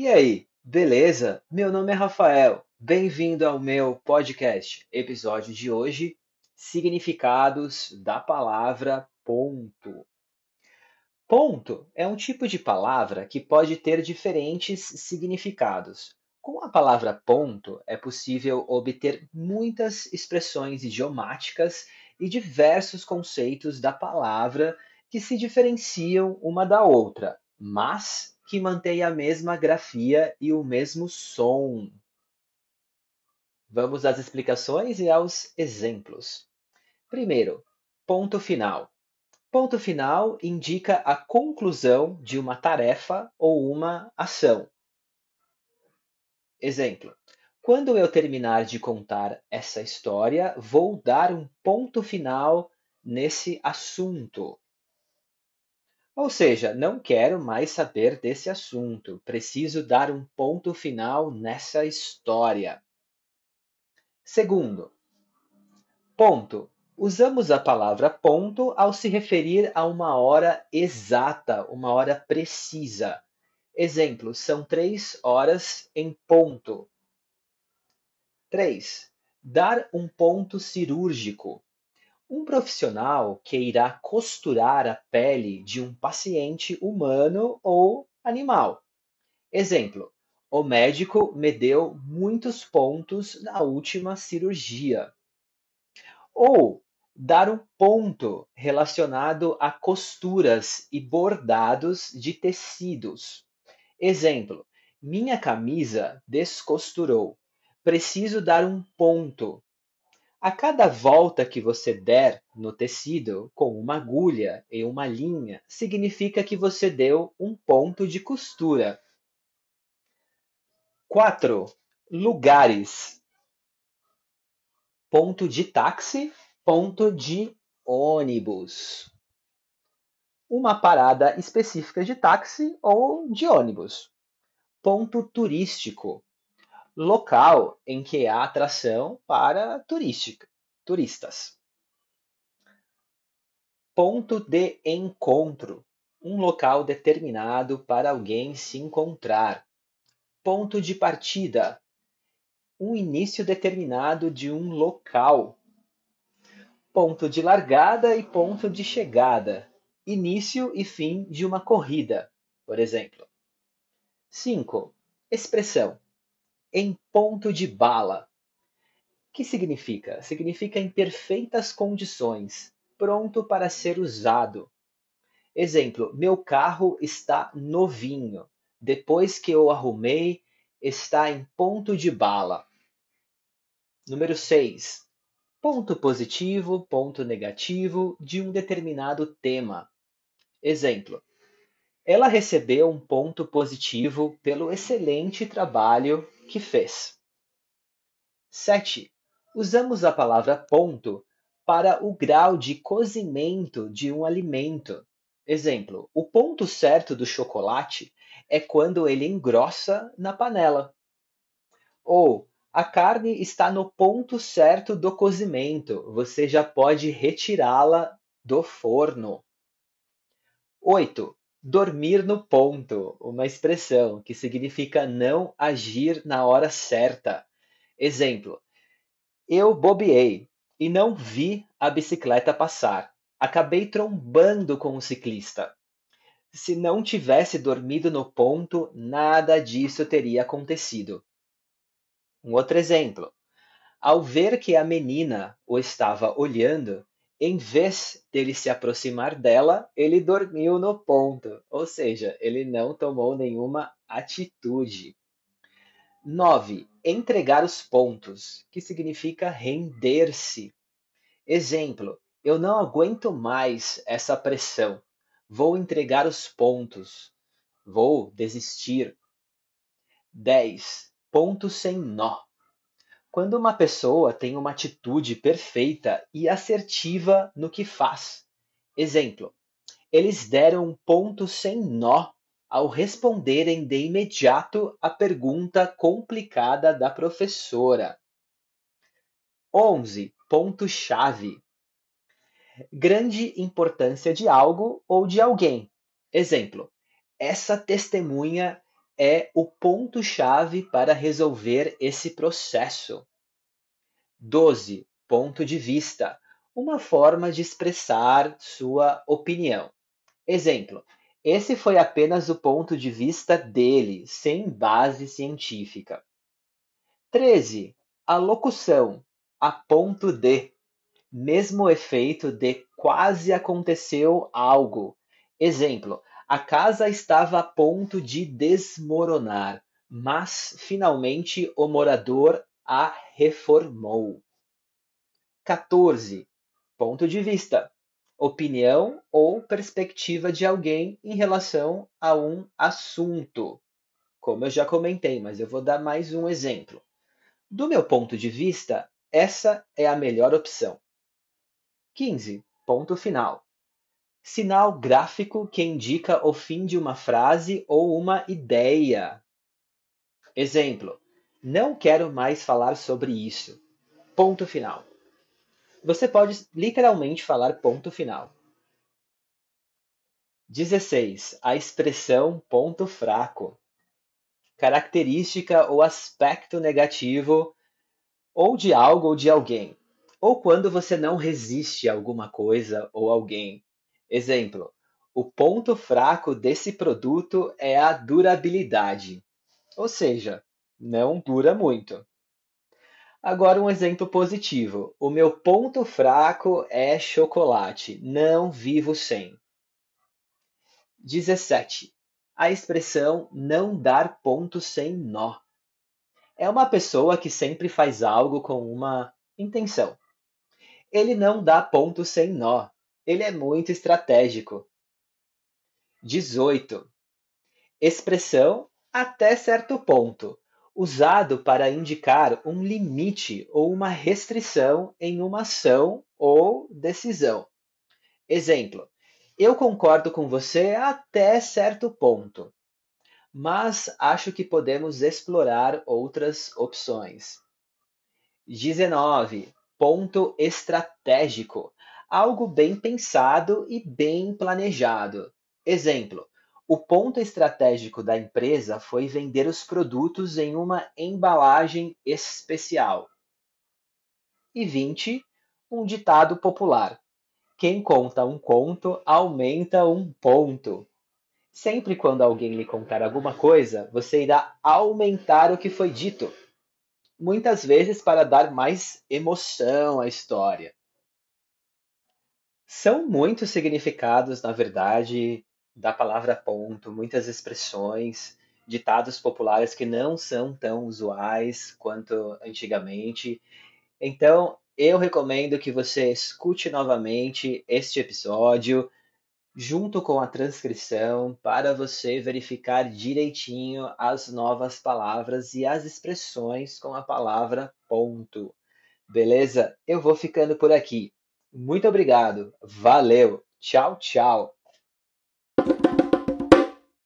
E aí, beleza? Meu nome é Rafael. Bem-vindo ao meu podcast. Episódio de hoje: Significados da palavra ponto. Ponto é um tipo de palavra que pode ter diferentes significados. Com a palavra ponto, é possível obter muitas expressões idiomáticas e diversos conceitos da palavra que se diferenciam uma da outra, mas que mantêm a mesma grafia e o mesmo som. Vamos às explicações e aos exemplos. Primeiro, ponto final. Ponto final indica a conclusão de uma tarefa ou uma ação. Exemplo: Quando eu terminar de contar essa história, vou dar um ponto final nesse assunto. Ou seja, não quero mais saber desse assunto, preciso dar um ponto final nessa história. Segundo, ponto. Usamos a palavra ponto ao se referir a uma hora exata, uma hora precisa. Exemplo, são três horas em ponto. 3. Dar um ponto cirúrgico. Um profissional que irá costurar a pele de um paciente humano ou animal. Exemplo: o médico me deu muitos pontos na última cirurgia. Ou dar um ponto relacionado a costuras e bordados de tecidos. Exemplo: minha camisa descosturou. Preciso dar um ponto. A cada volta que você der no tecido com uma agulha e uma linha, significa que você deu um ponto de costura. 4. Lugares. Ponto de táxi, ponto de ônibus. Uma parada específica de táxi ou de ônibus. Ponto turístico local em que há atração para turística, turistas. Ponto de encontro um local determinado para alguém se encontrar. Ponto de partida um início determinado de um local. Ponto de largada e ponto de chegada início e fim de uma corrida, por exemplo. 5. Expressão em ponto de bala. Que significa? Significa em perfeitas condições, pronto para ser usado. Exemplo: meu carro está novinho. Depois que eu arrumei, está em ponto de bala. Número 6. Ponto positivo, ponto negativo de um determinado tema. Exemplo: ela recebeu um ponto positivo pelo excelente trabalho que fez. 7. Usamos a palavra ponto para o grau de cozimento de um alimento. Exemplo: o ponto certo do chocolate é quando ele engrossa na panela. Ou a carne está no ponto certo do cozimento, você já pode retirá-la do forno. 8. Dormir no ponto, uma expressão que significa não agir na hora certa. Exemplo: Eu bobeei e não vi a bicicleta passar. Acabei trombando com o ciclista. Se não tivesse dormido no ponto, nada disso teria acontecido. Um outro exemplo. Ao ver que a menina o estava olhando, em vez dele se aproximar dela, ele dormiu no ponto, ou seja, ele não tomou nenhuma atitude. 9. Entregar os pontos, que significa render-se. Exemplo: eu não aguento mais essa pressão. Vou entregar os pontos. Vou desistir. 10. Ponto sem nó. Quando uma pessoa tem uma atitude perfeita e assertiva no que faz. Exemplo: eles deram um ponto sem nó ao responderem de imediato a pergunta complicada da professora. 11. Ponto-chave. Grande importância de algo ou de alguém. Exemplo: essa testemunha é o ponto-chave para resolver esse processo. 12. Ponto de vista uma forma de expressar sua opinião. Exemplo: esse foi apenas o ponto de vista dele, sem base científica. 13. A locução, a ponto de, mesmo efeito de quase aconteceu algo. Exemplo: a casa estava a ponto de desmoronar, mas finalmente o morador a reformou. 14. Ponto de vista, opinião ou perspectiva de alguém em relação a um assunto. Como eu já comentei, mas eu vou dar mais um exemplo. Do meu ponto de vista, essa é a melhor opção. 15. Ponto final. Sinal gráfico que indica o fim de uma frase ou uma ideia. Exemplo: Não quero mais falar sobre isso. Ponto final. Você pode literalmente falar ponto final. 16. A expressão ponto fraco. Característica ou aspecto negativo ou de algo ou de alguém. Ou quando você não resiste a alguma coisa ou alguém. Exemplo: o ponto fraco desse produto é a durabilidade. Ou seja, não dura muito. Agora um exemplo positivo. O meu ponto fraco é chocolate. Não vivo sem. 17. A expressão não dar ponto sem nó. É uma pessoa que sempre faz algo com uma intenção. Ele não dá ponto sem nó. Ele é muito estratégico. 18. Expressão até certo ponto usado para indicar um limite ou uma restrição em uma ação ou decisão. Exemplo: eu concordo com você até certo ponto, mas acho que podemos explorar outras opções. 19. Ponto estratégico. Algo bem pensado e bem planejado. Exemplo: o ponto estratégico da empresa foi vender os produtos em uma embalagem especial. E 20. Um ditado popular: Quem conta um conto aumenta um ponto. Sempre quando alguém lhe contar alguma coisa, você irá aumentar o que foi dito, muitas vezes para dar mais emoção à história. São muitos significados, na verdade, da palavra ponto, muitas expressões, ditados populares que não são tão usuais quanto antigamente. Então, eu recomendo que você escute novamente este episódio junto com a transcrição para você verificar direitinho as novas palavras e as expressões com a palavra ponto. Beleza? Eu vou ficando por aqui. Muito obrigado. Valeu. Tchau, tchau.